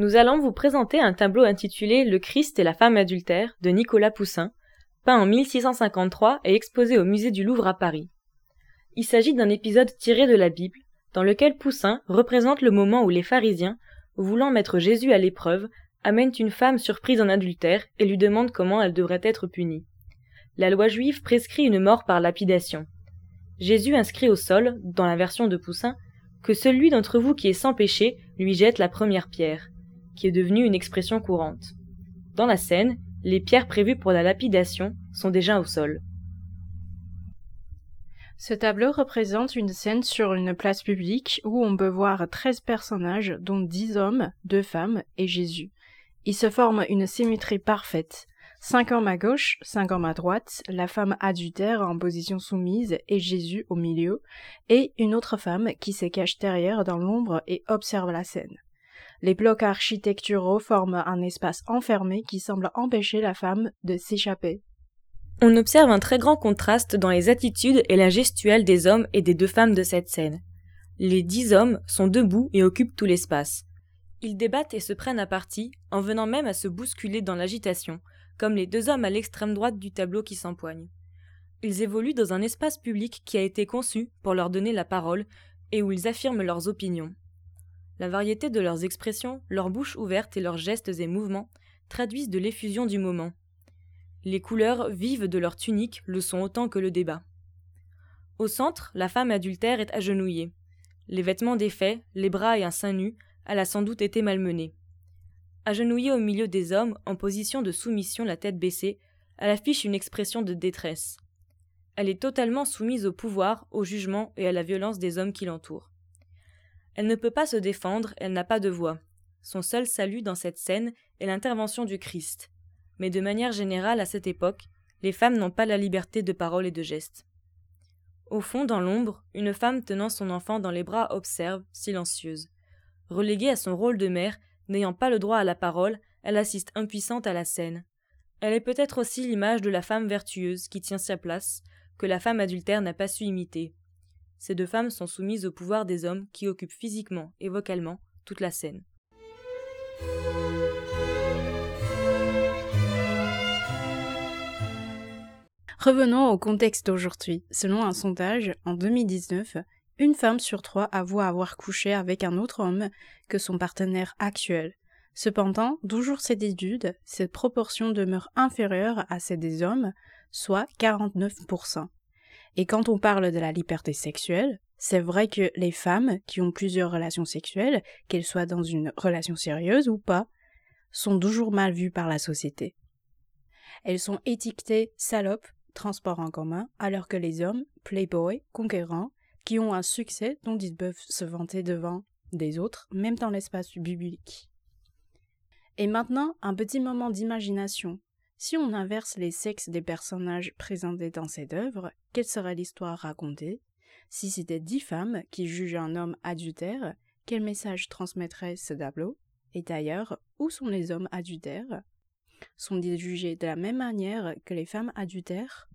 Nous allons vous présenter un tableau intitulé Le Christ et la femme adultère de Nicolas Poussin, peint en 1653 et exposé au musée du Louvre à Paris. Il s'agit d'un épisode tiré de la Bible, dans lequel Poussin représente le moment où les pharisiens, voulant mettre Jésus à l'épreuve, amènent une femme surprise en adultère et lui demandent comment elle devrait être punie. La loi juive prescrit une mort par lapidation. Jésus inscrit au sol, dans la version de Poussin, que celui d'entre vous qui est sans péché lui jette la première pierre, est devenue une expression courante. Dans la scène, les pierres prévues pour la lapidation sont déjà au sol. Ce tableau représente une scène sur une place publique où on peut voir 13 personnages, dont 10 hommes, 2 femmes et Jésus. Il se forme une symétrie parfaite. Cinq hommes à gauche, cinq hommes à droite, la femme adultère en position soumise et Jésus au milieu, et une autre femme qui se cache derrière dans l'ombre et observe la scène. Les blocs architecturaux forment un espace enfermé qui semble empêcher la femme de s'échapper. On observe un très grand contraste dans les attitudes et la gestuelle des hommes et des deux femmes de cette scène. Les dix hommes sont debout et occupent tout l'espace. Ils débattent et se prennent à partie, en venant même à se bousculer dans l'agitation, comme les deux hommes à l'extrême droite du tableau qui s'empoignent. Ils évoluent dans un espace public qui a été conçu pour leur donner la parole et où ils affirment leurs opinions. La variété de leurs expressions, leurs bouches ouvertes et leurs gestes et mouvements traduisent de l'effusion du moment. Les couleurs vives de leur tunique le sont autant que le débat. Au centre, la femme adultère est agenouillée. Les vêtements défaits, les bras et un sein nu, elle a sans doute été malmenée. Agenouillée au milieu des hommes, en position de soumission, la tête baissée, elle affiche une expression de détresse. Elle est totalement soumise au pouvoir, au jugement et à la violence des hommes qui l'entourent. Elle ne peut pas se défendre, elle n'a pas de voix. Son seul salut dans cette scène est l'intervention du Christ. Mais de manière générale, à cette époque, les femmes n'ont pas la liberté de parole et de geste. Au fond, dans l'ombre, une femme tenant son enfant dans les bras observe, silencieuse. Reléguée à son rôle de mère, n'ayant pas le droit à la parole, elle assiste impuissante à la scène. Elle est peut-être aussi l'image de la femme vertueuse qui tient sa place, que la femme adultère n'a pas su imiter. Ces deux femmes sont soumises au pouvoir des hommes qui occupent physiquement et vocalement toute la scène. Revenons au contexte d'aujourd'hui. Selon un sondage, en 2019, une femme sur trois avoue avoir couché avec un autre homme que son partenaire actuel. Cependant, toujours cette étude, cette proportion demeure inférieure à celle des hommes, soit 49%. Et quand on parle de la liberté sexuelle, c'est vrai que les femmes qui ont plusieurs relations sexuelles, qu'elles soient dans une relation sérieuse ou pas, sont toujours mal vues par la société. Elles sont étiquetées salopes, transport en commun, alors que les hommes, playboy, conquérants, qui ont un succès dont ils peuvent se vanter devant des autres, même dans l'espace public. Et maintenant, un petit moment d'imagination. Si on inverse les sexes des personnages présentés dans cette œuvre, quelle serait l'histoire racontée? Si c'était dix femmes qui jugent un homme adultère, quel message transmettrait ce tableau? Et d'ailleurs, où sont les hommes adultères? Sont-ils jugés de la même manière que les femmes adultères?